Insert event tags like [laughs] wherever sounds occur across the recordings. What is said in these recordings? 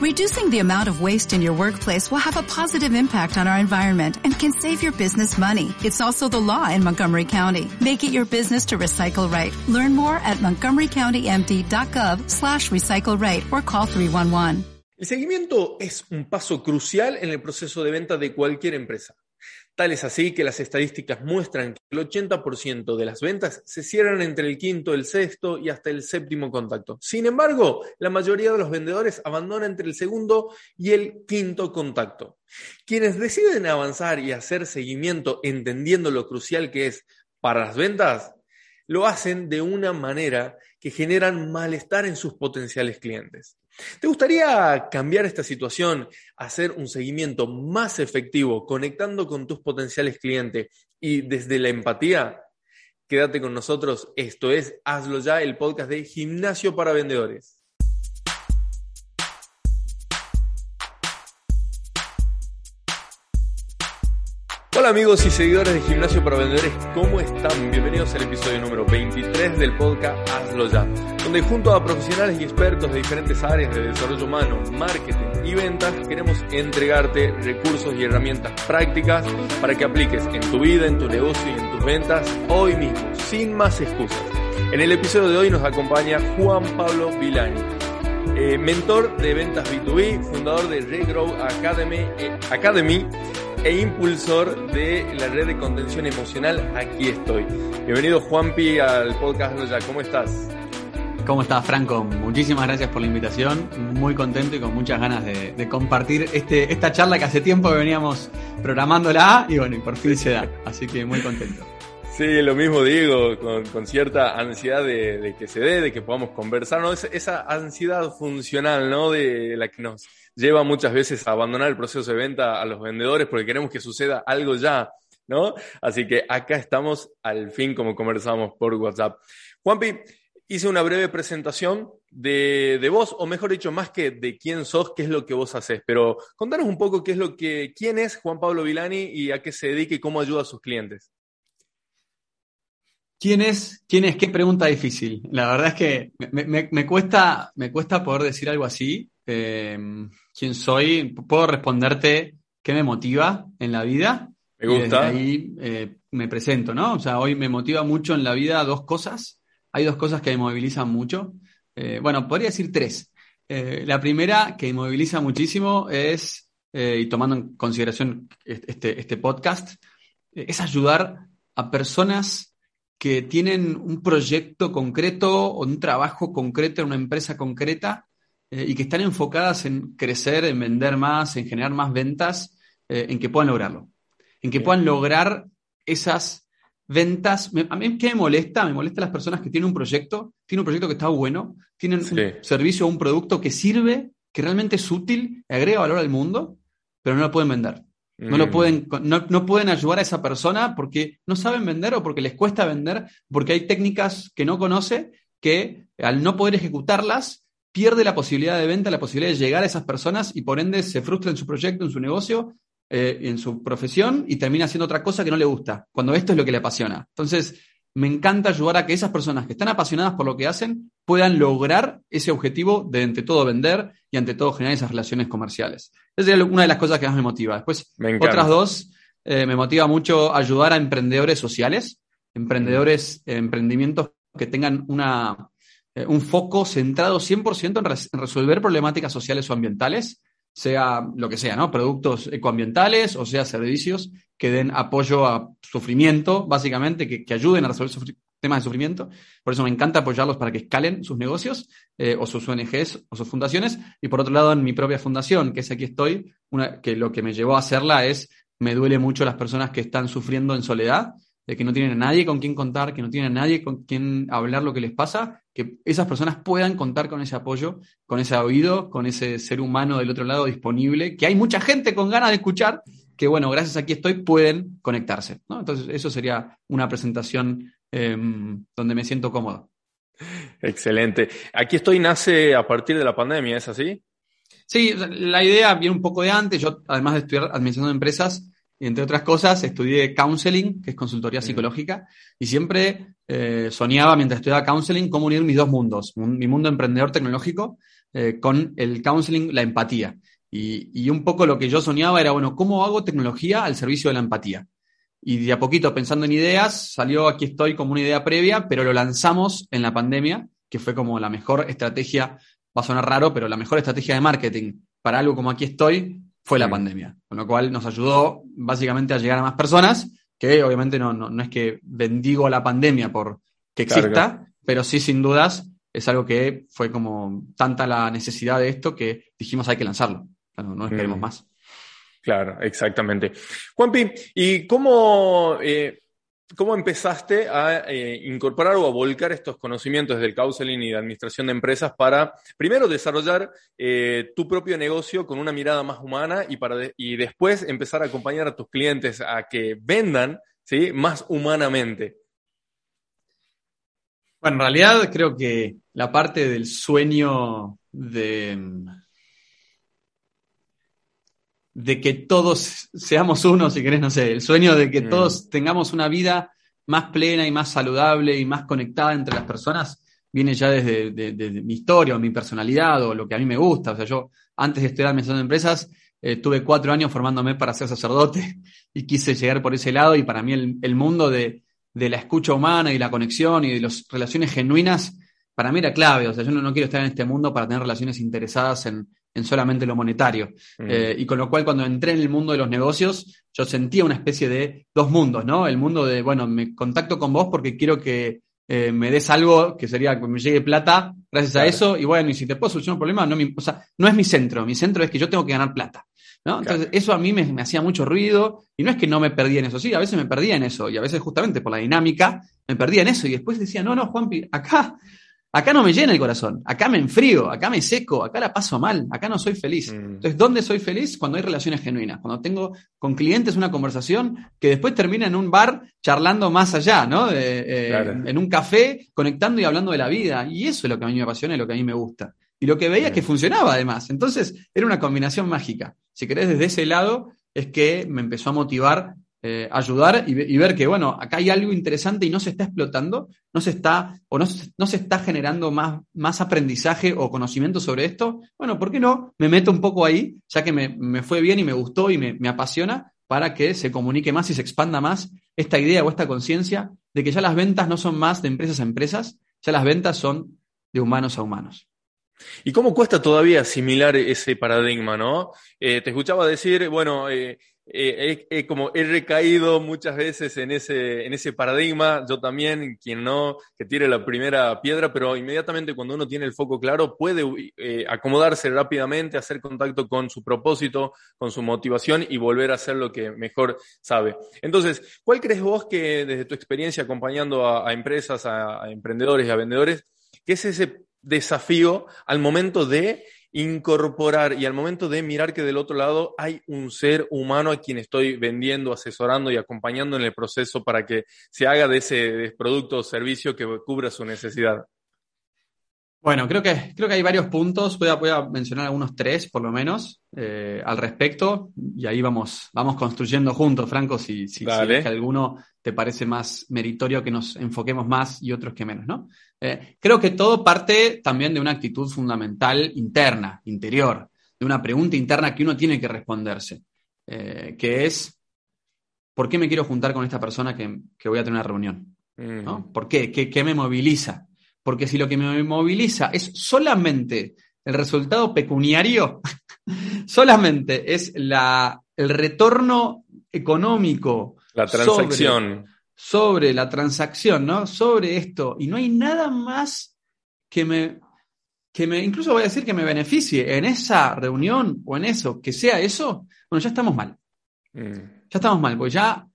Reducing the amount of waste in your workplace will have a positive impact on our environment and can save your business money. It's also the law in Montgomery County. Make it your business to recycle right. Learn more at montgomerycountymd.gov slash recycle right or call 311. El seguimiento es un paso crucial en el proceso de venta de cualquier empresa. Tal es así que las estadísticas muestran que el 80% de las ventas se cierran entre el quinto, el sexto y hasta el séptimo contacto. Sin embargo, la mayoría de los vendedores abandona entre el segundo y el quinto contacto. Quienes deciden avanzar y hacer seguimiento entendiendo lo crucial que es para las ventas, lo hacen de una manera que generan malestar en sus potenciales clientes. ¿Te gustaría cambiar esta situación, hacer un seguimiento más efectivo, conectando con tus potenciales clientes y desde la empatía? Quédate con nosotros. Esto es Hazlo ya, el podcast de Gimnasio para Vendedores. Hola amigos y seguidores de Gimnasio para Vendedores, ¿cómo están? Bienvenidos al episodio número 23 del podcast Hazlo Ya, donde junto a profesionales y expertos de diferentes áreas de desarrollo humano, marketing y ventas, queremos entregarte recursos y herramientas prácticas para que apliques en tu vida, en tu negocio y en tus ventas hoy mismo, sin más excusas. En el episodio de hoy nos acompaña Juan Pablo Vilani, eh, mentor de ventas B2B, fundador de Regrow Academy, eh, Academy e impulsor de la red de contención emocional Aquí estoy. Bienvenido Juanpi al podcast ya. ¿Cómo estás? ¿Cómo estás, Franco? Muchísimas gracias por la invitación. Muy contento y con muchas ganas de, compartir este, esta charla que hace tiempo que veníamos programándola y bueno, y por fin se da. Así que muy contento. Sí, lo mismo digo, con, cierta ansiedad de, que se dé, de que podamos conversar, ¿no? esa ansiedad funcional, ¿no? De la que nos lleva muchas veces a abandonar el proceso de venta a los vendedores porque queremos que suceda algo ya, ¿no? Así que acá estamos al fin como conversamos por WhatsApp. Juanpi, hice una breve presentación de, de, vos, o mejor dicho, más que de quién sos, qué es lo que vos haces, pero contanos un poco qué es lo que, quién es Juan Pablo Vilani y a qué se dedica y cómo ayuda a sus clientes. ¿Quién es? ¿Quién es? Qué pregunta difícil. La verdad es que me, cuesta, me cuesta poder decir algo así. Eh, quién soy, puedo responderte qué me motiva en la vida. Me gusta. Y ahí eh, me presento, ¿no? O sea, hoy me motiva mucho en la vida dos cosas. Hay dos cosas que me movilizan mucho. Eh, bueno, podría decir tres. Eh, la primera que me moviliza muchísimo es, y tomando en consideración este, este podcast, es ayudar a personas que tienen un proyecto concreto o un trabajo concreto en una empresa concreta eh, y que están enfocadas en crecer, en vender más, en generar más ventas, eh, en que puedan lograrlo. En que puedan lograr esas ventas. a mí, ¿qué me molesta? Me molesta las personas que tienen un proyecto, tienen un proyecto que está bueno, tienen un servicio o un producto que sirve, que realmente es útil, agrega valor al mundo, pero no lo pueden vender. No, lo mm. pueden, no, no, pueden ayudar a esa persona porque no saben vender o porque les cuesta vender, porque hay técnicas que no conoce que al no poder ejecutarlas pierde la posibilidad de venta, la posibilidad de llegar a esas personas y por ende se frustra en su proyecto, en su negocio, eh, en su profesión y termina haciendo otra cosa que no le gusta, cuando esto es lo que le apasiona. Entonces, me encanta ayudar a que esas personas que están apasionadas por lo que hacen puedan lograr ese objetivo de ante todo vender y ante todo generar esas relaciones comerciales. Esa es una de las cosas que más me motiva. Después, otras dos, eh, me motiva mucho ayudar a emprendedores sociales, emprendedores, emprendimientos que tengan una, eh, un foco centrado 100% en, resolver problemáticas sociales o ambientales, sea lo que sea, ¿no? Productos ecoambientales o sea servicios que den apoyo a sufrimiento, básicamente, que, ayuden a resolver temas de sufrimiento. Por eso me encanta apoyarlos para que escalen sus negocios eh, o sus ONGs o sus fundaciones. Y por otro lado, en mi propia fundación, que es aquí estoy, una, que lo que me llevó a hacerla es, me duele mucho las personas que están sufriendo en soledad de que no tienen a nadie con quien contar, que no tienen a nadie con quien hablar lo que les pasa, que esas personas puedan contar con ese apoyo, con ese oído, con ese ser humano del otro lado disponible, que hay mucha gente con ganas de escuchar, que bueno, gracias a aquí estoy, pueden conectarse. Entonces, eso sería una presentación em, donde me siento cómodo. Excelente. Aquí estoy nace a partir de la pandemia, ¿es así? Sí, la idea viene un poco de antes. Yo, además de estudiar administración de empresas, entre otras cosas, estudié counseling, que es consultoría psicológica, y siempre eh, soñaba mientras estudiaba counseling cómo unir mis dos mundos. mi mundo emprendedor tecnológico, eh, con el counseling la empatía. Y, un poco lo que yo soñaba era, bueno, ¿cómo hago tecnología al servicio de la empatía? Y de a poquito pensando en ideas, salió aquí estoy como una idea previa, pero lo lanzamos en la pandemia, que fue como la mejor estrategia, va a sonar raro, pero la mejor estrategia de marketing para algo como aquí estoy fue la pandemia. Con lo cual nos ayudó básicamente a llegar a más personas, que obviamente no, no, es que bendigo la pandemia por que exista, pero sí sin dudas es algo que fue como tanta la necesidad de esto que dijimos hay que lanzarlo no, esperemos mm. más. Claro, exactamente. Juanpi, ¿y cómo, eh, cómo empezaste a eh, incorporar o a volcar estos conocimientos del counseling y de administración de empresas para, primero, desarrollar eh, tu propio negocio con una mirada más humana y, para y después empezar a acompañar a tus clientes a que vendan ¿sí? más humanamente? Bueno, en realidad creo que la parte del sueño de de que todos seamos uno, si querés, no sé, el sueño de que mm. todos tengamos una vida más plena y más saludable y más conectada entre las personas, viene ya desde, mi historia o mi personalidad o lo que a mí me gusta. O sea, yo antes de estudiar administración de empresas, eh, tuve cuatro años formándome para ser sacerdote [laughs] y quise llegar por ese lado y para mí el, mundo de, la escucha humana y la conexión y de las relaciones genuinas, para mí era clave. O sea, yo no, no quiero estar en este mundo para tener relaciones interesadas en, en solamente lo monetario. Mm. Eh, y con lo cual cuando entré en el mundo de los negocios, yo sentía una especie de dos mundos, ¿no? El mundo de, bueno, me contacto con vos porque quiero que eh, me des algo que sería que me llegue plata gracias a eso, y bueno, y si te puedo solucionar un problema, no, o sea, no es mi centro, mi centro es que yo tengo que ganar plata. ¿no? Entonces, eso a mí me, me, hacía mucho ruido, y no es que no me perdía en eso, sí, a veces me perdía en eso, y a veces justamente por la dinámica me perdía en eso, y después decía, no, no, Juanpi, acá Acá no me llena el corazón, acá me enfrío, acá me seco, acá la paso mal, acá no soy feliz. Mm. Entonces, ¿dónde soy feliz? Cuando hay relaciones genuinas, cuando tengo con clientes una conversación que después termina en un bar charlando más allá, ¿no? Eh, en un café, conectando y hablando de la vida. Y eso es lo que a mí me apasiona y lo que a mí me gusta. Y lo que veía es que funcionaba además. Entonces, era una combinación mágica. Si querés, desde ese lado es que me empezó a motivar eh, ayudar y, ver que, bueno, acá hay algo interesante y no se está explotando, no se está, o no, no se está generando más, más aprendizaje o conocimiento sobre esto, bueno, ¿por qué no? Me meto un poco ahí, ya que me, fue bien y me gustó y me, me, apasiona, para que se comunique más y se expanda más esta idea o esta conciencia de que ya las ventas no son más de empresas a empresas, ya las ventas son de humanos a humanos. ¿Y cómo cuesta todavía asimilar ese paradigma, no? Eh, te escuchaba decir, bueno, eh, eh, como he recaído muchas veces en ese, en ese paradigma, yo también, quien no, que tire la primera piedra, pero inmediatamente cuando uno tiene el foco claro puede acomodarse rápidamente, hacer contacto con su propósito, con su motivación y volver a hacer lo que mejor sabe. Entonces, ¿cuál crees vos que desde tu experiencia acompañando a, empresas, a, a emprendedores y a vendedores, qué es ese desafío al momento de incorporar y al momento de mirar que del otro lado hay un ser humano a quien estoy vendiendo, asesorando y acompañando en el proceso para que se haga de ese producto o servicio que cubra su necesidad. Bueno, creo que, creo que hay varios puntos, voy a, voy a mencionar algunos tres por lo menos eh, al respecto y ahí vamos, vamos construyendo juntos, Franco, si, si, si alguno te parece más meritorio que nos enfoquemos más y otros que menos, ¿no? Eh, creo que todo parte también de una actitud fundamental interna, interior, de una pregunta interna que uno tiene que responderse, eh, que es, ¿por qué me quiero juntar con esta persona que, voy a tener una reunión? ¿no? ¿Por qué? qué? ¿Qué me moviliza? Porque si lo que me moviliza es solamente el resultado pecuniario, [laughs] solamente es la, el retorno económico. La transacción. Sobre, la transacción, ¿no? Sobre esto. Y no hay nada más que me, que me, incluso voy a decir que me beneficie en esa reunión o en eso, que sea eso, bueno, ya estamos mal. Mm. Ya estamos mal, porque ya,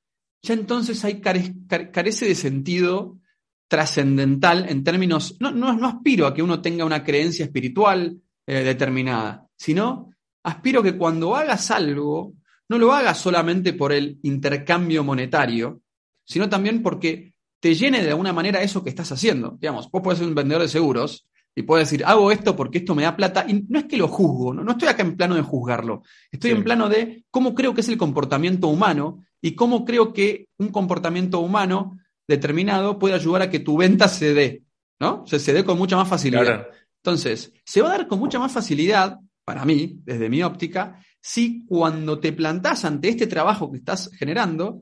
ya entonces hay carece de sentido trascendental en términos, no, no, no, aspiro a que uno tenga una creencia espiritual eh, determinada, sino aspiro que cuando hagas algo, no lo hagas solamente por el intercambio monetario, sino también porque te llene de alguna manera eso que estás haciendo. Digamos, vos puedes ser un vendedor de seguros y puedes decir, hago esto porque esto me da plata, y no es que lo juzgo, no, no estoy acá en plano de juzgarlo, estoy en plano de cómo creo que es el comportamiento humano y cómo creo que un comportamiento humano determinado puede ayudar a que tu venta se dé, ¿no? Se, se dé con mucha más facilidad. Entonces, se va a dar con mucha más facilidad, para mí, desde mi óptica, si cuando te plantás ante este trabajo que estás generando,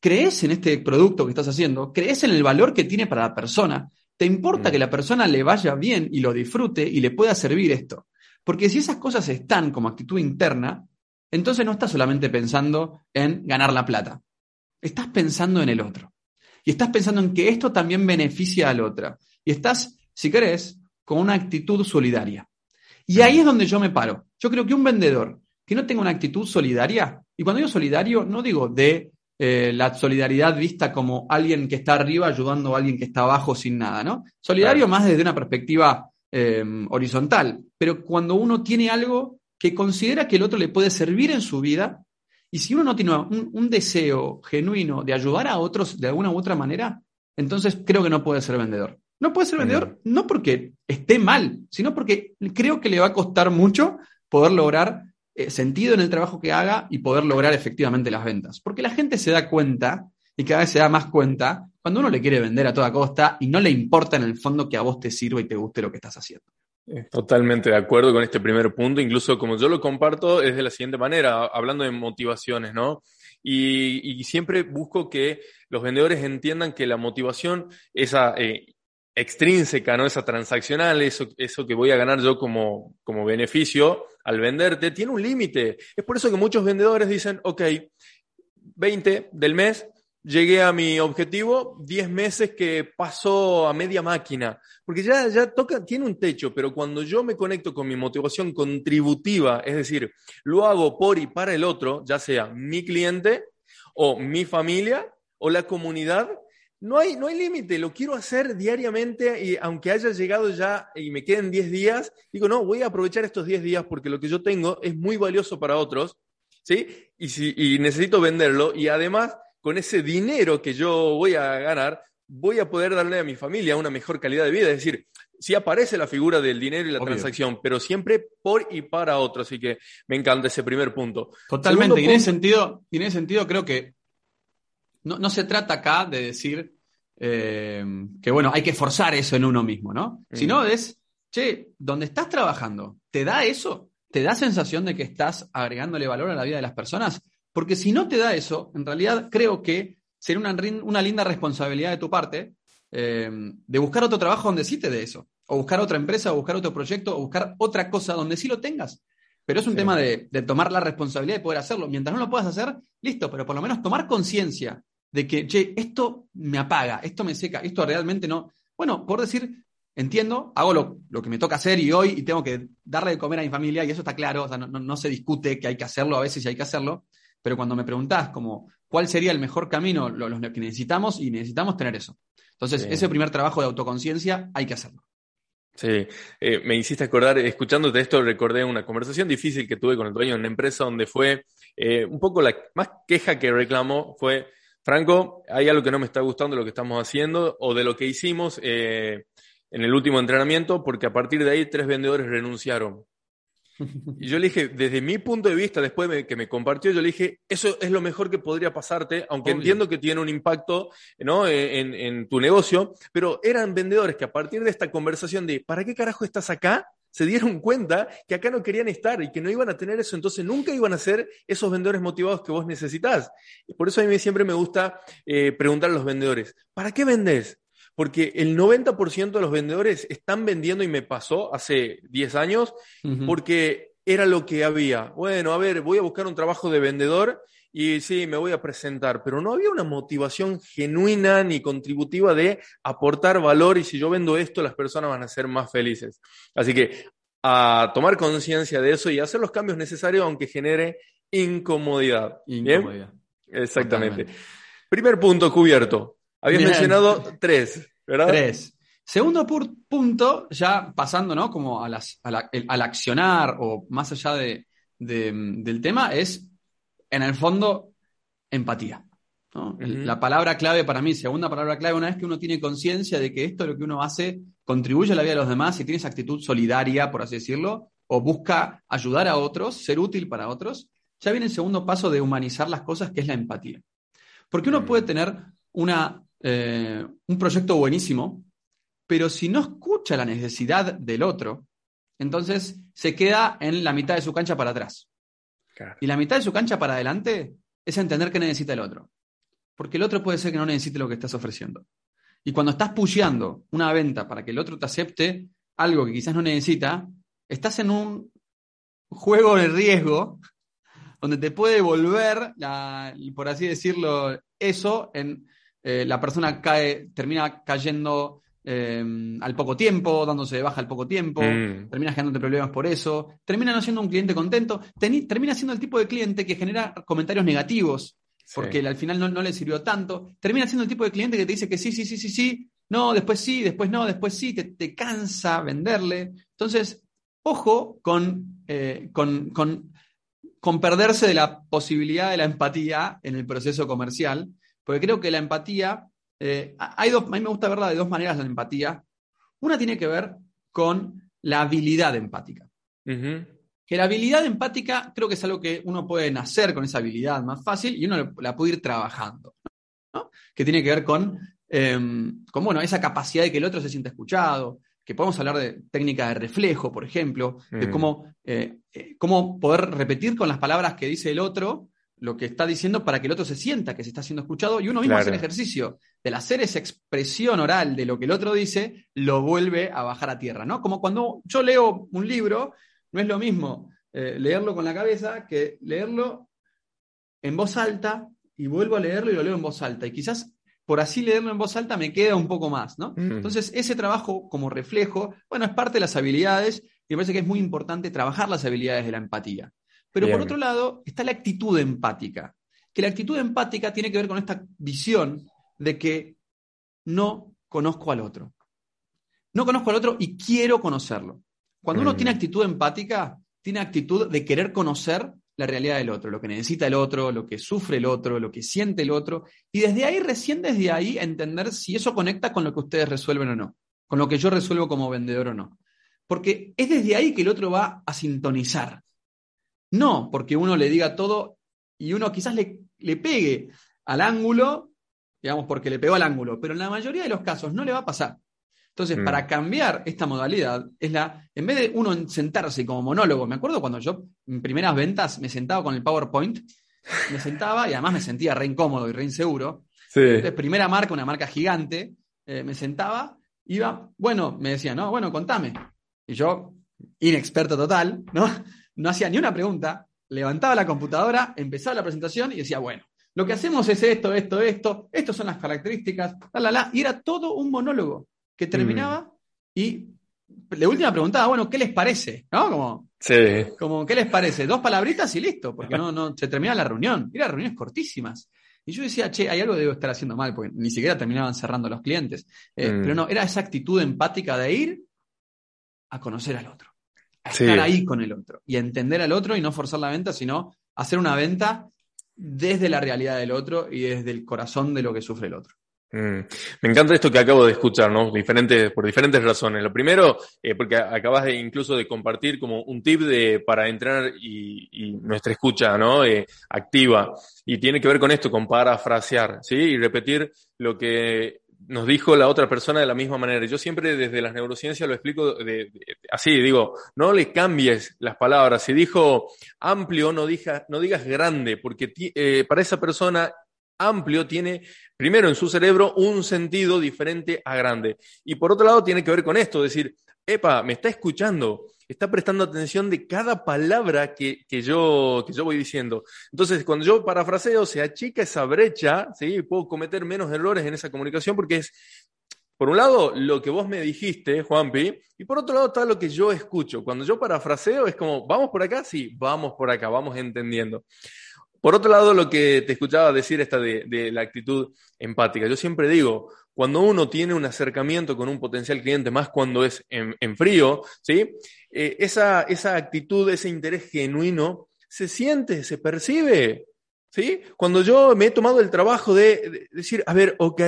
crees en este producto que estás haciendo, crees en el valor que tiene para la persona, te importa mm. que la persona le vaya bien y lo disfrute y le pueda servir esto. Porque si esas cosas están como actitud interna, entonces no estás solamente pensando en ganar la plata, estás pensando en el otro. Y estás pensando en que esto también beneficia al otro. Y estás, si querés, con una actitud solidaria. Y ahí es donde yo me paro. Yo creo que un vendedor que no tenga una actitud solidaria, y cuando digo solidario, no digo de eh, la solidaridad vista como alguien que está arriba ayudando a alguien que está abajo sin nada, ¿no? Solidario más desde una perspectiva eh, horizontal, pero cuando uno tiene algo que considera que el otro le puede servir en su vida, y si uno no tiene un, un deseo genuino de ayudar a otros de alguna u otra manera, entonces creo que no puede ser vendedor. No puede ser vendedor no porque esté mal, sino porque creo que le va a costar mucho poder lograr eh, sentido en el trabajo que haga y poder lograr efectivamente las ventas. Porque la gente se da cuenta y cada vez se da más cuenta cuando uno le quiere vender a toda costa y no le importa en el fondo que a vos te sirva y te guste lo que estás haciendo. Totalmente de acuerdo con este primer punto, incluso como yo lo comparto es de la siguiente manera, hablando de motivaciones, ¿no? Y, siempre busco que los vendedores entiendan que la motivación, esa eh, extrínseca, ¿no? Esa transaccional, eso, eso que voy a ganar yo como, como beneficio al venderte, tiene un límite. Es por eso que muchos vendedores dicen, ok, 20 del mes, llegué a mi objetivo, 10 meses que pasó a media máquina, porque ya, ya toca, tiene un techo, pero cuando yo me conecto con mi motivación contributiva, es decir, lo hago por y para el otro, ya sea mi cliente o mi familia o la comunidad, no hay, no hay límite, lo quiero hacer diariamente y aunque haya llegado ya y me queden 10 días, digo, no, voy a aprovechar estos 10 días porque lo que yo tengo es muy valioso para otros, ¿sí? Y, si, y necesito venderlo y además con ese dinero que yo voy a ganar, voy a poder darle a mi familia una mejor calidad de vida. Es decir, sí aparece la figura del dinero y la transacción, pero siempre por y para otros. Así que me encanta ese primer punto. Totalmente. y en, ese sentido, en ese sentido creo que no, no se trata acá de decir eh, que, bueno, hay que forzar eso en uno mismo, ¿no? Mm. Sino es, che, donde estás trabajando, ¿te da eso? ¿Te da sensación de que estás agregándole valor a la vida de las personas? Porque si no te da eso, en realidad creo que sería una, una linda responsabilidad de tu parte eh, de buscar otro trabajo donde sí te dé eso. O buscar otra empresa, o buscar otro proyecto, o buscar otra cosa donde sí lo tengas. Pero es un tema de, de, tomar la responsabilidad de poder hacerlo. Mientras no lo puedas hacer, listo, pero por lo menos tomar conciencia de que, che, esto me apaga, esto me seca, esto realmente no. Bueno, por decir, entiendo, hago lo, que me toca hacer y hoy y tengo que darle de comer a mi familia y eso está claro, o sea, no, se discute que hay que hacerlo a veces y hay que hacerlo, pero cuando me preguntás como cuál sería el mejor camino, lo, que necesitamos y necesitamos tener eso. Entonces, ese primer trabajo de autoconciencia hay que hacerlo. Sí, eh, me hiciste acordar, escuchándote esto, recordé una conversación difícil que tuve con el dueño de una empresa donde fue eh, un poco la más queja que reclamó fue, Franco, hay algo que no me está gustando de lo que estamos haciendo o de lo que hicimos eh, en el último entrenamiento, porque a partir de ahí tres vendedores renunciaron. [laughs] Y yo le dije, desde mi punto de vista, después de que me compartió, yo le dije, eso es lo mejor que podría pasarte, aunque entiendo que tiene un impacto ¿no? en, en, tu negocio, pero eran vendedores que a partir de esta conversación de, ¿para qué carajo estás acá? se dieron cuenta que acá no querían estar y que no iban a tener eso, entonces nunca iban a ser esos vendedores motivados que vos necesitas. Por eso a mí siempre me gusta eh, preguntar a los vendedores, ¿para qué vendés? Porque el 90% de los vendedores están vendiendo, y me pasó hace 10 años, porque era lo que había. Bueno, a ver, voy a buscar un trabajo de vendedor y sí, me voy a presentar, pero no había una motivación genuina ni contributiva de aportar valor y si yo vendo esto, las personas van a ser más felices. Así que a tomar conciencia de eso y hacer los cambios necesarios aunque genere incomodidad. Incomodidad. Exactamente. Primer punto cubierto. Habías mencionado tres, ¿verdad? Tres. Segundo punto, ya pasando, ¿no? Como a las, al accionar o más allá de, del tema, es en el fondo, empatía. La palabra clave para mí, segunda palabra clave, una vez que uno tiene conciencia de que esto lo que uno hace contribuye a la vida de los demás y tiene esa actitud solidaria, por así decirlo, o busca ayudar a otros, ser útil para otros, ya viene el segundo paso de humanizar las cosas, que es la empatía. Porque uno puede tener una, eh, un proyecto buenísimo, pero si no escucha la necesidad del otro, entonces se queda en la mitad de su cancha para atrás. Y la mitad de su cancha para adelante es entender que necesita el otro. Porque el otro puede ser que no necesite lo que estás ofreciendo. Y cuando estás pusheando una venta para que el otro te acepte algo que quizás no necesita, estás en un juego de riesgo donde te puede volver, por así decirlo, eso en eh, la persona cae, termina cayendo eh, al poco tiempo, dándose de baja al poco tiempo, mm. termina generándote problemas por eso, termina no siendo un cliente contento, termina siendo el tipo de cliente que genera comentarios negativos porque al final no, le sirvió tanto, termina siendo el tipo de cliente que te dice que sí, sí, sí, sí, sí, no, después sí, después no, después sí, te, cansa venderle. Entonces, ojo eh, con, con, con perderse de la posibilidad de la empatía en el proceso comercial, porque creo que la empatía eh, hay dos, a mí me gusta verla de dos maneras la empatía. Una tiene que ver con la habilidad empática. Que la habilidad empática creo que es algo que uno puede nacer con esa habilidad más fácil y uno la puede ir trabajando. Que tiene que ver con, em, con bueno, esa capacidad de que el otro se sienta escuchado, que podemos hablar de técnica de reflejo, por ejemplo, de mm. cómo, eh, eh, cómo poder repetir con las palabras que dice el otro lo que está diciendo para que el otro se sienta que se está siendo escuchado y uno mismo hace el ejercicio del hacer esa expresión oral de lo que el otro dice, lo vuelve a bajar a tierra, ¿no? Como cuando yo leo un libro, no es lo mismo eh, leerlo con la cabeza que leerlo en voz alta y vuelvo a leerlo y lo leo en voz alta. Y quizás por así leerlo en voz alta me queda un poco más, ¿no? Mm. Entonces, ese trabajo como reflejo, bueno, es parte de las habilidades y me parece que es muy importante trabajar las habilidades de la empatía. Pero por otro lado está la actitud empática, que la actitud empática tiene que ver con esta visión de que no conozco al otro. No conozco al otro y quiero conocerlo. Cuando uno tiene mm. actitud empática, tiene actitud de querer conocer la realidad del otro, lo que necesita el otro, lo que sufre el otro, lo que siente el otro, y desde ahí, recién desde ahí, entender si eso conecta con lo que ustedes resuelven o no, con lo que yo resuelvo como vendedor o no. Porque es desde ahí que el otro va a sintonizar. No porque uno le diga todo y uno quizás le, le pegue al ángulo, digamos, porque le pegó al ángulo, pero en la mayoría de los casos no le va a pasar. Entonces, para mm. cambiar esta modalidad, es la, en vez de uno sentarse como monólogo, me acuerdo cuando yo en primeras ventas me sentaba con el PowerPoint, me sentaba y además me sentía re incómodo y re inseguro. Entonces, primera marca, una marca gigante, eh, me sentaba, iba, bueno, me decía, no, bueno, contame. Y yo, inexperto total, ¿no? No hacía ni una pregunta, levantaba la computadora, empezaba la presentación y decía, bueno, lo que hacemos es esto, esto, esto, estas son las características, la, la, la, y era todo un monólogo que terminaba mm. y la última preguntaba, bueno, ¿qué les parece? ¿No? Como, sí. como, ¿qué les parece? Dos palabritas y listo, porque no, no, se terminaba la reunión. Eran reuniones cortísimas. Y yo decía, che, hay algo que debo estar haciendo mal, porque ni siquiera terminaban cerrando los clientes. Eh, mm. Pero no, era esa actitud empática de ir a conocer al otro estar ahí con el otro y entender al otro y no forzar la venta, sino hacer una venta desde la realidad del otro y desde el corazón de lo que sufre el otro. Mm. Me encanta esto que acabo de escuchar, ¿no? Diferentes, por diferentes razones. Lo primero, eh, porque acabas de incluso de compartir como un tip de, para entrenar y, nuestra escucha, ¿no? Eh, activa. Y tiene que ver con esto, con parafrasear, ¿sí? Y repetir lo que nos dijo la otra persona de la misma manera. Yo siempre desde las neurociencias lo explico así, digo, no le cambies las palabras. Si dijo amplio, no, no digas grande, porque eh, para esa persona amplio tiene, primero en su cerebro, un sentido diferente a grande. Y por otro lado tiene que ver con esto, decir, epa, me está escuchando, está prestando atención de cada palabra que, yo, que yo voy diciendo. Entonces, cuando yo parafraseo, se achica esa brecha, ¿sí? puedo cometer menos errores en esa comunicación porque es, por un lado, lo que vos me dijiste, Juanpi, y por otro lado está lo que yo escucho. Cuando yo parafraseo es como, ¿vamos por acá? Sí, vamos por acá, vamos entendiendo. Por otro lado, lo que te escuchaba decir esta de, la actitud empática. Yo siempre digo, cuando uno tiene un acercamiento con un potencial cliente, más cuando es en, frío, ¿sí? Eh, esa, esa actitud, ese interés genuino, se siente, se percibe. ¿sí? Cuando yo me he tomado el trabajo de, decir, a ver, ok,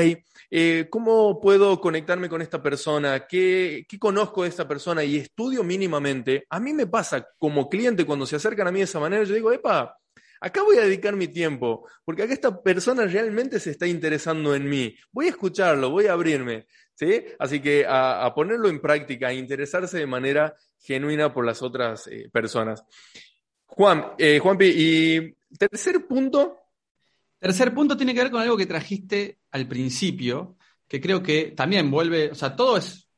eh, ¿cómo puedo conectarme con esta persona? ¿Qué, ¿Qué conozco de esta persona? Y estudio mínimamente. A mí me pasa como cliente cuando se acercan a mí de esa manera, yo digo, epa, acá voy a dedicar mi tiempo, porque acá esta persona realmente se está interesando en mí. Voy a escucharlo, voy a abrirme. ¿sí? Así que a, ponerlo en práctica, a interesarse de manera genuina por las otras eh, personas. Juan, eh, Juanpi, y tercer punto. Tercer punto tiene que ver con algo que trajiste al principio, que creo que también vuelve, o sea, todo es,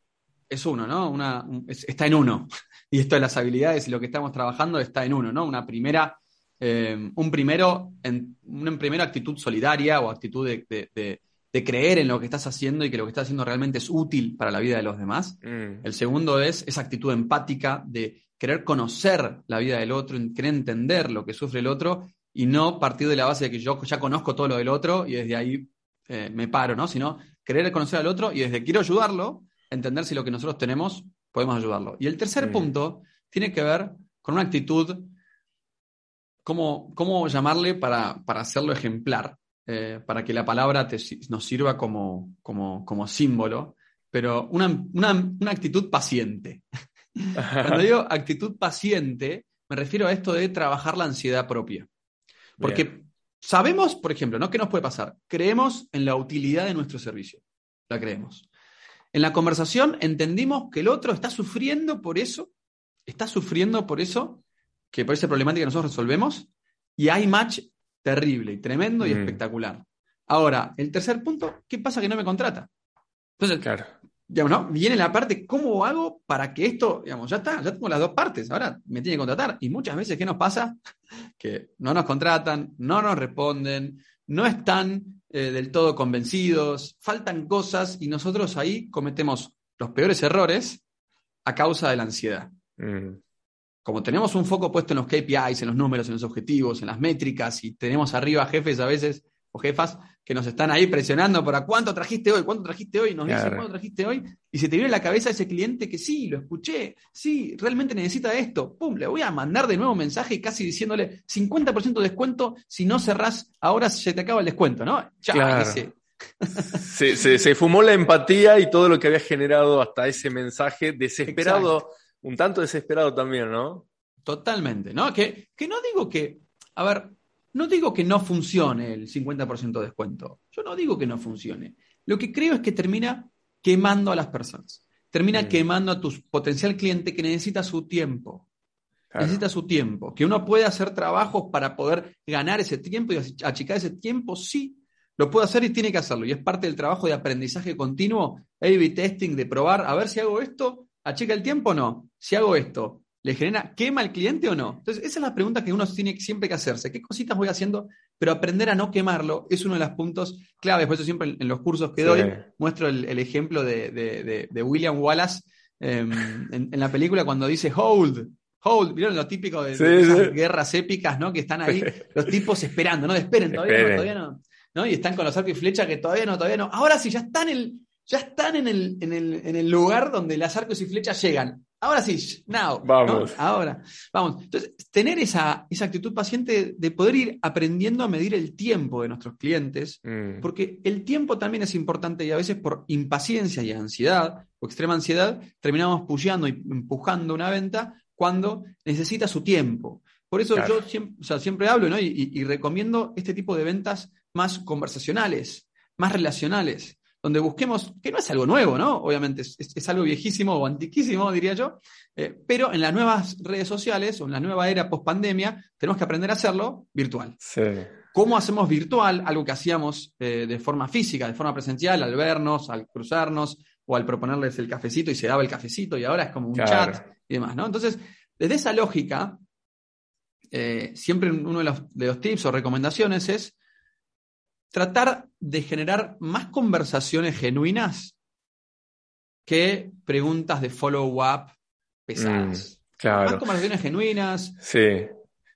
es uno, ¿no? Una, está en uno. [laughs] Y esto de las habilidades y lo que estamos trabajando está en uno, ¿no? Una primera, eh, un primero, en, una primera actitud solidaria o actitud de, de creer en lo que estás haciendo y que lo que estás haciendo realmente es útil para la vida de los demás. Mm. El segundo es esa actitud empática de querer conocer la vida del otro, querer entender lo que sufre el otro y no partir de la base de que yo ya conozco todo lo del otro y desde ahí eh, me paro, ¿no? Sino querer conocer al otro y desde quiero ayudarlo, entender si lo que nosotros tenemos podemos ayudarlo. Y el tercer mm. punto tiene que ver con una actitud, ¿cómo, cómo llamarle para, para hacerlo ejemplar? Eh, para que la palabra nos sirva como, como, símbolo, pero una, actitud paciente. [laughs] Cuando digo actitud paciente, me refiero a esto de trabajar la ansiedad propia. Porque sabemos, por ejemplo, ¿no? ¿Qué nos puede pasar? Creemos en la utilidad de nuestro servicio. La creemos. En la conversación entendimos que el otro está sufriendo por eso, está sufriendo por eso, que por esa problemática que nosotros resolvemos, y hay match terrible y tremendo y mm. espectacular. Ahora, el tercer punto, ¿qué pasa que no me contrata? Entonces, claro. digamos, ¿no? Viene la parte, ¿cómo hago para que esto, digamos, ya está, ya tengo las dos partes, ahora me tiene que contratar. Y muchas veces, ¿qué nos pasa? [laughs] Que no nos contratan, no nos responden, no están eh, del todo convencidos, faltan cosas y nosotros ahí cometemos los peores errores a causa de la ansiedad. Mm como tenemos un foco puesto en los KPIs, en los números, en los objetivos, en las métricas, y tenemos arriba jefes a veces o jefas que nos están ahí presionando para cuánto trajiste hoy, cuánto trajiste hoy, nos dicen cuánto trajiste hoy, y se te viene en la cabeza ese cliente que sí, lo escuché, sí, realmente necesita esto, pum, le voy a mandar de nuevo un mensaje casi diciéndole 50% de descuento, si no cerrás, ahora se te acaba el descuento, ¿no? Ya, se, se, fumó la empatía y todo lo que había generado hasta ese mensaje desesperado un tanto desesperado también, ¿no? Totalmente, ¿no? Que, que no digo que, a ver, no digo que no funcione el 50% de descuento. Yo no digo que no funcione. Lo que creo es que termina quemando a las personas. Termina mm. quemando a tu potencial cliente que necesita su tiempo. Necesita su tiempo. Que uno puede hacer trabajos para poder ganar ese tiempo y achicar ese tiempo, sí. Lo puede hacer y tiene que hacerlo. Y es parte del trabajo de aprendizaje continuo, A-B testing, de probar, a ver si hago esto, ¿Achica el tiempo o no? Si hago esto, ¿le genera, quema al cliente o no? Entonces, esa es la pregunta que uno tiene siempre que hacerse. ¿Qué cositas voy haciendo? Pero aprender a no quemarlo es uno de los puntos claves. Por eso siempre en, los cursos que doy muestro el, ejemplo de, William Wallace em, en, la película cuando dice hold, hold, ¿vieron lo típico de, esas guerras épicas, ¿no? Que están ahí [laughs] los tipos esperando, ¿no? Esperen, todavía no, todavía no. ¿no? Y están con los arcos y flechas que todavía no, todavía no. Ahora sí, ya están en el, ya están en el, en el, en el lugar donde las arcos y flechas llegan. Ahora sí, now. Vamos. Ahora, vamos. Entonces, tener esa, esa, actitud paciente de poder ir aprendiendo a medir el tiempo de nuestros clientes, mm. porque el tiempo también es importante y a veces por impaciencia y ansiedad o extrema ansiedad, terminamos pusheando y empujando una venta cuando necesita su tiempo. Por eso yo siempre, siempre hablo y recomiendo este tipo de ventas más conversacionales, más relacionales donde busquemos, que no es algo nuevo, ¿no? Obviamente es, algo viejísimo o antiquísimo, diría yo, eh, pero en las nuevas redes sociales o en la nueva era post-pandemia tenemos que aprender a hacerlo virtual. Sí. ¿Cómo hacemos virtual algo que hacíamos eh, de forma física, de forma presencial, al vernos, al cruzarnos o al proponerles el cafecito y se daba el cafecito y ahora es como un chat y demás, ¿no? Entonces, desde esa lógica, eh, siempre uno de los, de los tips o recomendaciones es tratar de generar más conversaciones genuinas que preguntas de follow-up pesadas. Mm, claro. Más conversaciones genuinas. Sí.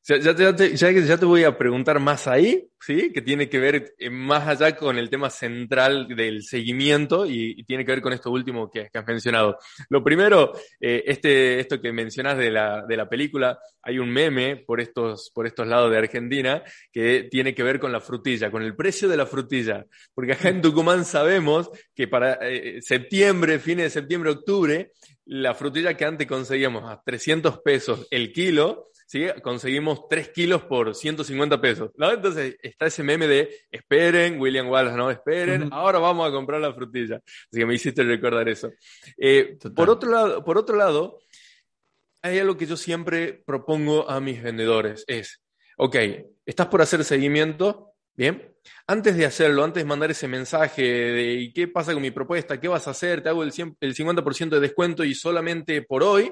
Ya, ya, te, ya, te voy a preguntar más ahí, ¿sí? Que tiene que ver eh, más allá con el tema central del seguimiento y, tiene que ver con esto último que, has mencionado. Lo primero, eh, este, esto que mencionas de la, de la película, hay un meme por estos, por estos lados de Argentina que tiene que ver con la frutilla, con el precio de la frutilla. Porque acá en Tucumán sabemos que para eh, septiembre, fines de septiembre, octubre, la frutilla que antes conseguíamos a 300 pesos el kilo, ¿sí? conseguimos 3 kilos por 150 pesos. ¿no? Entonces está ese meme de esperen, William Wallace, no esperen, ahora vamos a comprar la frutilla. Así que me hiciste recordar eso. Eh, por, otro lado, por otro lado, hay algo que yo siempre propongo a mis vendedores, es, ok, estás por hacer seguimiento, Bien, antes de hacerlo, antes de mandar ese mensaje de ¿y qué pasa con mi propuesta? ¿Qué vas a hacer? Te hago el, 50% de descuento y solamente por hoy,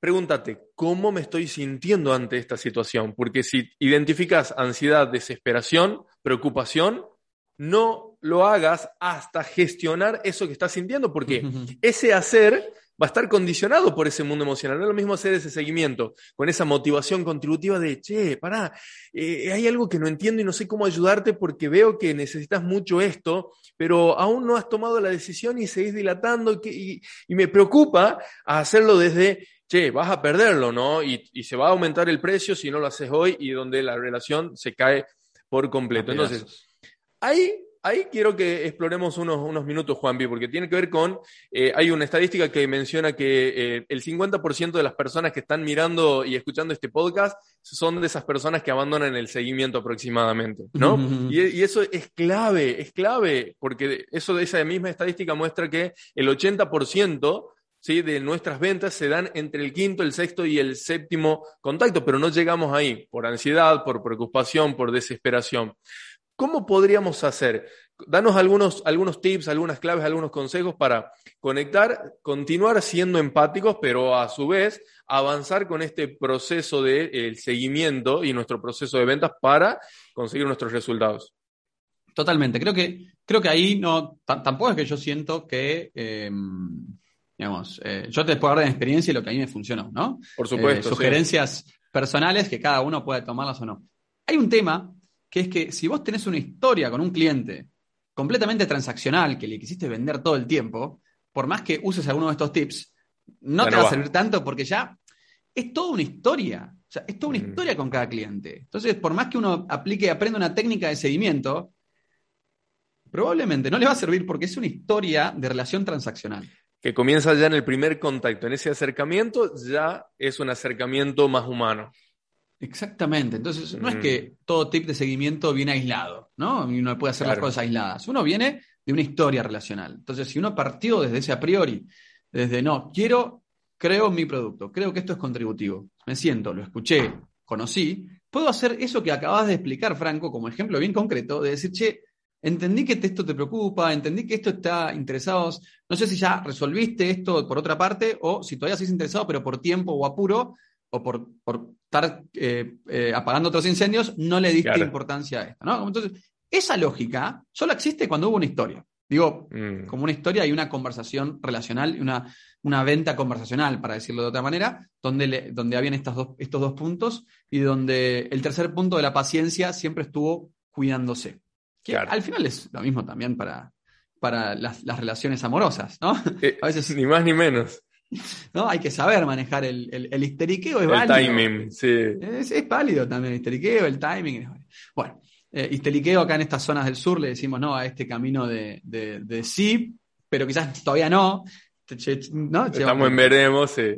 pregúntate, ¿cómo me estoy sintiendo ante esta situación? Porque si identificas ansiedad, desesperación, preocupación, no lo hagas hasta gestionar eso que estás sintiendo, porque ese hacer va a estar condicionado por ese mundo emocional. No es lo mismo hacer ese seguimiento con esa motivación contributiva de, che, pará, eh, hay algo que no entiendo y no sé cómo ayudarte porque veo que necesitas mucho esto, pero aún no has tomado la decisión y seguís dilatando y, me preocupa hacerlo desde, che, vas a perderlo, ¿no? Y, se va a aumentar el precio si no lo haces hoy y donde la relación se cae por completo. Entonces, hay ahí quiero que exploremos unos, unos minutos, Juanpi, porque tiene que ver con, eh, hay una estadística que menciona que eh, el 50% de las personas que están mirando y escuchando este podcast son de esas personas que abandonan el seguimiento aproximadamente, ¿no? y, y, eso es clave, es clave, porque eso esa misma estadística muestra que el 80% ¿sí? de nuestras ventas se dan entre el quinto, el sexto y el séptimo contacto, pero no llegamos ahí por ansiedad, por preocupación, por desesperación. ¿Cómo podríamos hacer? Danos algunos, algunos tips, algunas claves, algunos consejos para conectar, continuar siendo empáticos, pero a su vez avanzar con este proceso de seguimiento y nuestro proceso de ventas para conseguir nuestros resultados. Totalmente. Creo que, creo que ahí no, tampoco es que yo siento que, em, digamos, eh, yo te puedo hablar de experiencia y lo que a mí me funcionó, ¿no? Por supuesto. Eh, sugerencias personales que cada uno puede tomarlas o no. Hay un tema que es que si vos tenés una historia con un cliente completamente transaccional que le quisiste vender todo el tiempo, por más que uses alguno de estos tips, no te va, a servir tanto porque ya es toda una historia. O sea, es toda una mm. historia con cada cliente. Entonces, por más que uno aplique y aprenda una técnica de seguimiento, probablemente no le va a servir porque es una historia de relación transaccional. Que comienza ya en el primer contacto. En ese acercamiento ya es un acercamiento más humano. Exactamente. Entonces, no es mm. que todo tip de seguimiento viene aislado, ¿no? Y uno puede hacer las cosas aisladas. Uno viene de una historia relacional. Entonces, si uno partió desde ese a priori, desde no, quiero, creo mi producto, creo que esto es contributivo, me siento, lo escuché, conocí, puedo hacer eso que acabas de explicar, Franco, como ejemplo bien concreto, de decir, che, entendí que esto te preocupa, entendí que esto está interesado, no sé si ya resolviste esto por otra parte o si todavía estás interesado, pero por tiempo o apuro, o por, estar eh, eh, apagando otros incendios, no le diste importancia a esto. ¿no? Entonces, esa lógica solo existe cuando hubo una historia. Digo, mm. como una historia y una conversación relacional, una, una venta conversacional, para decirlo de otra manera, donde, donde habían estas dos, estos dos puntos y donde el tercer punto de la paciencia siempre estuvo cuidándose. Que al final es lo mismo también para, para las, relaciones amorosas, ¿no? Eh, [laughs] a veces ni más ni menos. [laughs] ¿no? Hay que saber manejar el, el, histeriqueo, es el timing, sí. Es, es, válido también el histeriqueo, el timing. Bueno, eh, histeriqueo acá en estas zonas del sur le decimos no a este camino de, de, sí, pero quizás todavía no. ¿no? Estamos en veremos, sí.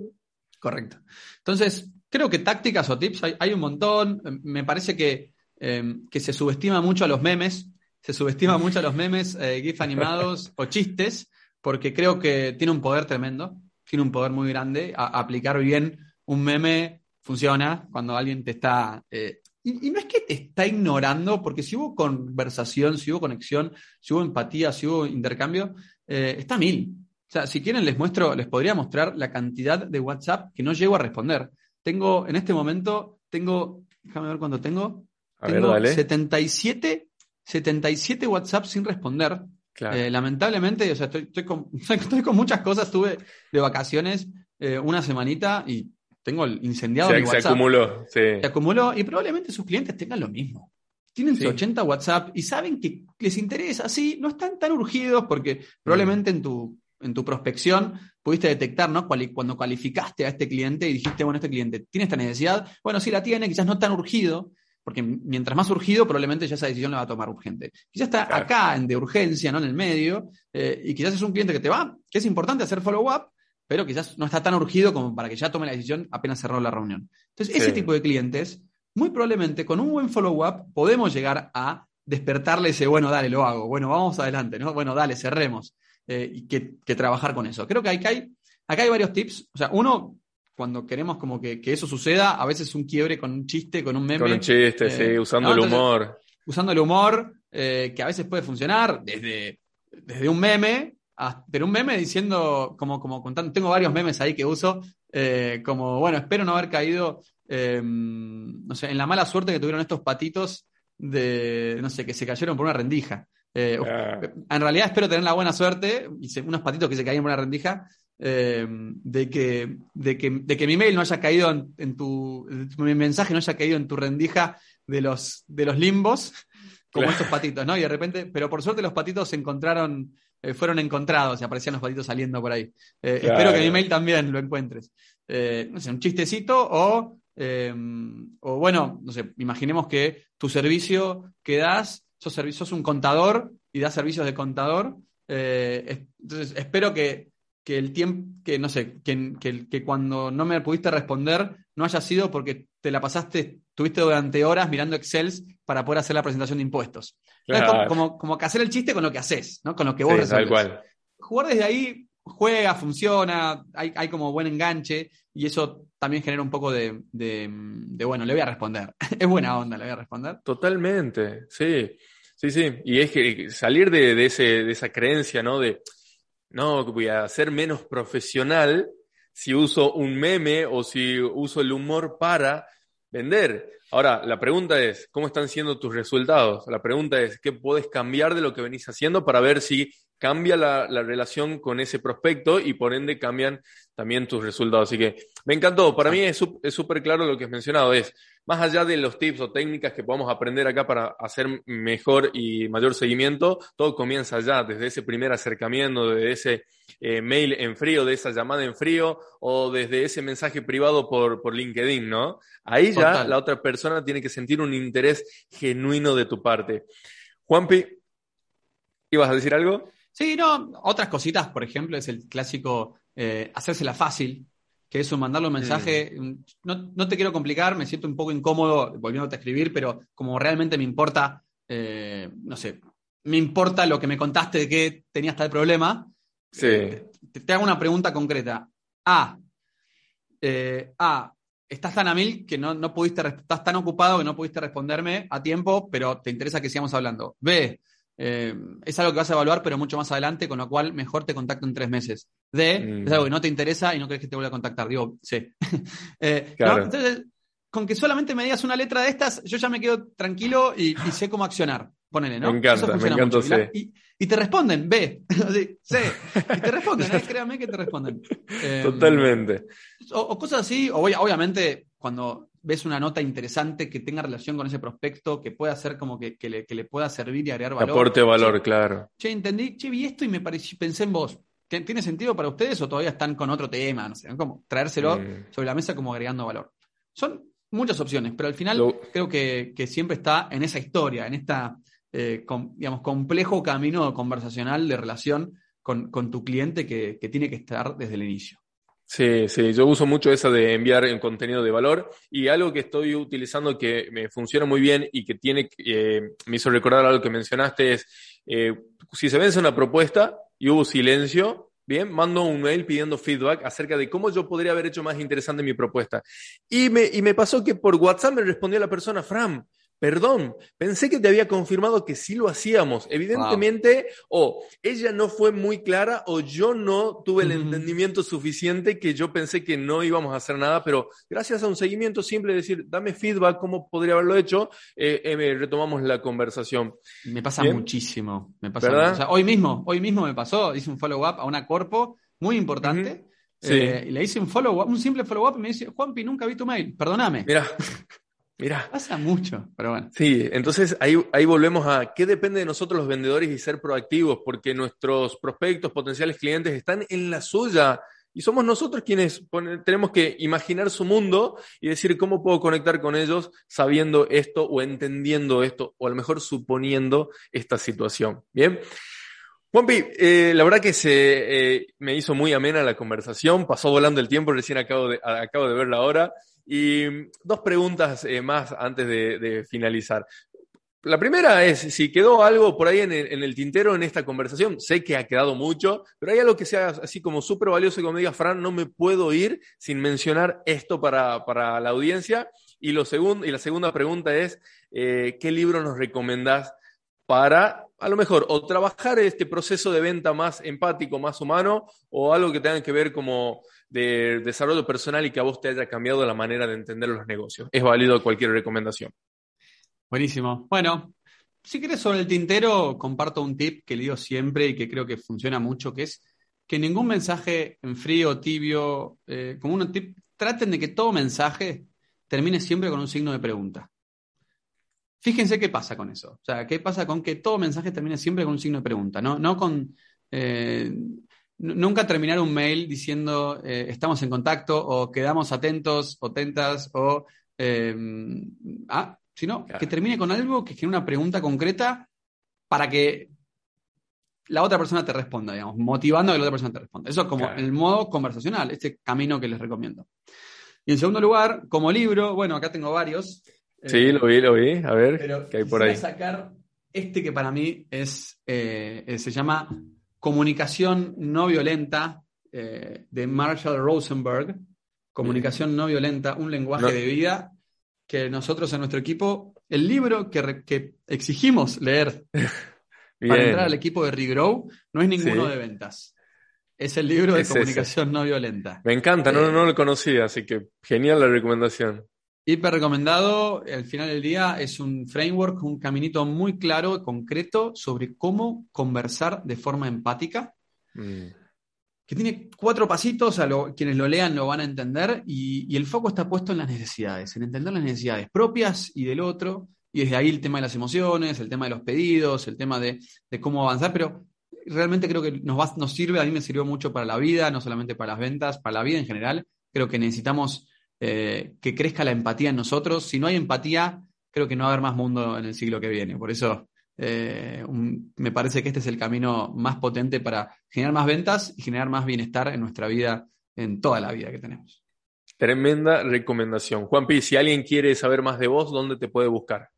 Correcto. Entonces, creo que tácticas o tips hay, un montón. Me parece que, que, se subestima mucho a los memes, se subestima mucho a los memes, eh, GIF animados [laughs] o chistes, porque creo que tiene un poder tremendo tiene un poder muy grande. aplicar bien un meme funciona cuando alguien te está... Eh, y, no es que te está ignorando, porque si hubo conversación, si hubo conexión, si hubo empatía, si hubo intercambio, eh, está mil. O sea, si quieren les muestro, les podría mostrar la cantidad de WhatsApp que no llego a responder. Tengo, en este momento, tengo, déjame ver cuánto tengo. tengo 77, 77 WhatsApp sin responder. Eh, lamentablemente, o sea, estoy, estoy, con, [laughs] estoy, con, muchas cosas. Estuve de vacaciones eh, una semanita y tengo incendiado mi WhatsApp. Se acumuló, sí. Se acumuló y probablemente sus clientes tengan lo mismo. Tienen 80 WhatsApp y saben que les interesa, sí, no están tan urgidos porque probablemente mm. en tu, en tu prospección pudiste detectar, ¿no? cuando cualificaste a este cliente y dijiste, bueno, este cliente tiene esta necesidad, bueno, sí la tiene, quizás no tan urgido, porque mientras más urgido, probablemente ya esa decisión la va a tomar urgente. Quizás está acá en de urgencia, ¿no? En el medio, eh, y quizás es un cliente que te va, que es importante hacer follow-up, pero quizás no está tan urgido como para que ya tome la decisión apenas cerró la reunión. Entonces, ese tipo de clientes, muy probablemente con un buen follow-up podemos llegar a despertarle ese, bueno, dale, lo hago, bueno, vamos adelante, ¿no? Bueno, dale, cerremos, eh, y que, trabajar con eso. Creo que acá hay, acá hay varios tips, o sea, uno, cuando queremos como que, eso suceda, a veces un quiebre con un chiste, con un meme. Con un chiste, sí, eh, usando el humor. Usando el humor, eh, que a veces puede funcionar desde, desde un meme, pero un meme diciendo, como, como contando, tengo varios memes ahí que uso, como, bueno, espero no haber caído, no sé, en la mala suerte que tuvieron estos patitos de, no sé, que se cayeron por una rendija. Eh, ah. En realidad espero tener la buena suerte, y unos patitos que se caían por una rendija, eh, de, que, de, que, de, que, mi mail no haya caído en, tu, mi mensaje no haya caído en tu rendija de los, de los limbos, como estos patitos, ¿no? Y de repente, pero por suerte los patitos se encontraron, eh, fueron encontrados y aparecían los patitos saliendo por ahí. Espero que mi mail también lo encuentres. no sé, un chistecito o Em, o bueno, no sé, imaginemos que tu servicio que das, sos, sos un contador y das servicios de contador. Eh, entonces, espero que, el tiempo, que no sé, que, que, cuando no me pudiste responder no haya sido porque te la pasaste, tuviste durante horas mirando Excel para poder hacer la presentación de impuestos. Como, como, que hacer el chiste con lo que haces, ¿no? Con lo que vos sí, Jugar desde ahí juega, funciona, hay, hay, como buen enganche y eso también genera un poco de, de, bueno, le voy a responder. [laughs] es buena onda, le voy a responder. Totalmente, sí, sí, sí. Y es que salir de, de, ese, de esa creencia, ¿no? De, no, voy a ser menos profesional si uso un meme o si uso el humor para vender. Ahora, la pregunta es, ¿cómo están siendo tus resultados? La pregunta es, ¿qué puedes cambiar de lo que venís haciendo para ver si cambia la, relación con ese prospecto y por ende cambian también tus resultados. Así que me encantó. Para mí es súper claro lo que has mencionado. Es, más allá de los tips o técnicas que podamos aprender acá para hacer mejor y mayor seguimiento, todo comienza ya, desde ese primer acercamiento, desde ese eh, mail en frío, de esa llamada en frío o desde ese mensaje privado por, por LinkedIn, ¿no? Ahí ya la otra persona tiene que sentir un interés genuino de tu parte. Juanpi, ¿ibas a decir algo? Sí, no, otras cositas, por ejemplo, es el clásico eh, hacérsela fácil, que eso, mandarle un mensaje. Mm, no, te quiero complicar, me siento un poco incómodo volviéndote a escribir, pero como realmente me importa, eh, no sé, me importa lo que me contaste de que tenías tal problema. Sí. Eh, te, hago una pregunta concreta. A. a. Estás tan a mil que no, no pudiste, estás tan ocupado que no pudiste responderme a tiempo, pero te interesa que sigamos hablando. B eh, es algo que vas a evaluar, pero mucho más adelante, con lo cual mejor te contacto en tres meses. D, es mm. algo que no te interesa y no crees que te vuelva a contactar. Digo, sí. [laughs] Eh, Entonces, con que solamente me digas una letra de estas, yo ya me quedo tranquilo y, sé cómo accionar. Ponele, ¿no? Me encanta, me encanta, y, te responden, B. [laughs] sí, y te responden, ¿eh? [laughs] créame que te responden. Totalmente. O, cosas así, o obviamente, cuando ves una nota interesante que tenga relación con ese prospecto, que pueda ser como que, le, pueda servir y agregar valor. Aporte valor, claro. Che, entendí, che, vi esto y me pareció, pensé en vos. ¿Tiene sentido para ustedes o todavía están con otro tema? No sé, como traérselo mm. sobre la mesa como agregando valor. Son muchas opciones, pero al final creo que, siempre está en esa historia, en esta, eh, digamos, complejo camino conversacional de relación con, tu cliente que tiene que estar desde el inicio. Sí, sí, yo uso mucho esa de enviar en contenido de valor y algo que estoy utilizando que me funciona muy bien y que tiene, eh, me hizo recordar algo que mencionaste es, eh, si se vence una propuesta y hubo silencio, bien, mando un mail pidiendo feedback acerca de cómo yo podría haber hecho más interesante mi propuesta. Y me, y me pasó que por WhatsApp me respondió la persona, Fran, Perdón, pensé que te había confirmado que sí lo hacíamos. Evidentemente, o ella no fue muy clara o yo no tuve el entendimiento suficiente que yo pensé que no íbamos a hacer nada, pero gracias a un seguimiento simple, decir, dame feedback, cómo podría haberlo hecho, eh, eh, retomamos la conversación. Me pasa muchísimo. Me pasa hoy mismo, hoy mismo me pasó, hice un follow-up a una corpo muy importante. Eh, y le hice un follow-up, un simple follow-up y me dice, Juanpi, nunca vi tu mail, perdóname. Mira. [laughs] Mira. Pasa mucho, pero bueno. Sí, entonces ahí, ahí volvemos a qué depende de nosotros los vendedores y ser proactivos, porque nuestros prospectos, potenciales clientes están en la suya y somos nosotros quienes tenemos que imaginar su mundo y decir cómo puedo conectar con ellos sabiendo esto o entendiendo esto o a lo mejor suponiendo esta situación. Bien. Juanpi, eh, la verdad que se eh, me hizo muy amena la conversación, pasó volando el tiempo, recién acabo de, acabo de ver la hora. Y dos preguntas eh, más antes de, finalizar. La primera es si quedó algo por ahí en el, tintero en esta conversación. Sé que ha quedado mucho, pero hay algo que sea así como súper valioso y como diga, Fran, no me puedo ir sin mencionar esto para, para la audiencia. Y, lo segundo, y la segunda pregunta es, eh, ¿qué libro nos recomendás para, a lo mejor, o trabajar este proceso de venta más empático, más humano, o algo que tenga que ver como de desarrollo personal y que a vos te haya cambiado la manera de entender los negocios. Es válido cualquier recomendación. Buenísimo. Bueno, si quieres sobre el tintero, comparto un tip que le digo siempre y que creo que funciona mucho, que es que ningún mensaje en frío, tibio, eh, como un tip, traten de que todo mensaje termine siempre con un signo de pregunta. Fíjense qué pasa con eso. O sea, qué pasa con que todo mensaje termine siempre con un signo de pregunta, no, no con... Eh, nunca terminar un mail diciendo eh, estamos en contacto o quedamos atentos o tentas o... Eh, ah, sino que termine con algo que genere una pregunta concreta para que la otra persona te responda, digamos, motivando a que la otra persona te responda. Eso es como el modo conversacional, este camino que les recomiendo. Y en segundo lugar, como libro, bueno, acá tengo varios. Sí, eh, lo vi, lo vi. A ver, ¿qué hay por ahí? Voy a sacar este que para mí es, se llama Comunicación no violenta eh, de Marshall Rosenberg. Comunicación no violenta, un lenguaje de vida que nosotros en nuestro equipo, el libro que, exigimos leer [laughs] para entrar al equipo de Regrow no es ninguno de ventas. Es el libro de comunicación no violenta. Me encanta, no, eh, no lo conocía, así que genial la recomendación. Hiper recomendado, al final del día es un framework, un caminito muy claro y concreto sobre cómo conversar de forma empática, mm. que tiene cuatro pasitos, a quienes lo lean lo van a entender, y, el foco está puesto en las necesidades, en entender las necesidades propias y del otro, y desde ahí el tema de las emociones, el tema de los pedidos, el tema de, cómo avanzar, pero realmente creo que nos, nos sirve, a mí me sirvió mucho para la vida, no solamente para las ventas, para la vida en general, creo que necesitamos eh, que crezca la empatía en nosotros. Si no hay empatía, creo que no va a haber más mundo en el siglo que viene. Por eso eh, me parece que este es el camino más potente para generar más ventas y generar más bienestar en nuestra vida, en toda la vida que tenemos. Tremenda recomendación. Juanpi, si alguien quiere saber más de vos, ¿dónde te puede buscar?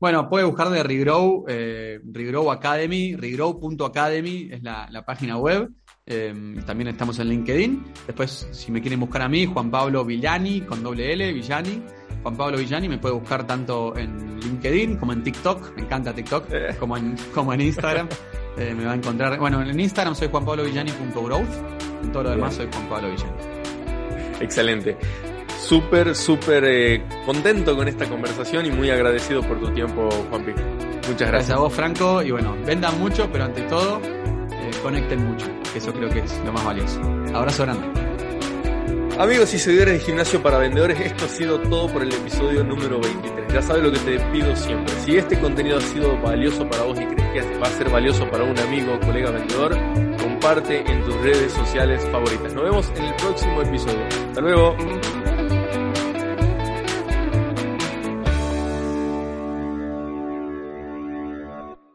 Bueno, puede buscar de Regrow, eh, Regrow Academy, regrow.academy es la página web. Em, también estamos en LinkedIn. Después, si me quieren buscar a mí, Juan Pablo Villani, con doble L, Villani. Juan Pablo Villani me puede buscar tanto en LinkedIn como en TikTok. Me encanta TikTok, eh. como, en, como en Instagram. [laughs] Eh, me va a encontrar. Bueno, en Instagram soy juanpablovillani.growth. En todo lo demás soy Juan Pablo Villani. Excelente. Súper, súper eh, contento con esta conversación y muy agradecido por tu tiempo, Juanpi. Muchas gracias. Gracias a vos, Franco. Y bueno, vendan mucho, pero ante todo, conecten mucho eso creo que es lo más valioso. Abrazo grande. Amigos y seguidores de Gimnasio para Vendedores, esto ha sido todo por el episodio número 23. Ya sabes lo que te pido siempre. Si este contenido ha sido valioso para vos y crees que va a ser valioso para un amigo o colega vendedor, comparte en tus redes sociales favoritas. Nos vemos en el próximo episodio. Hasta luego.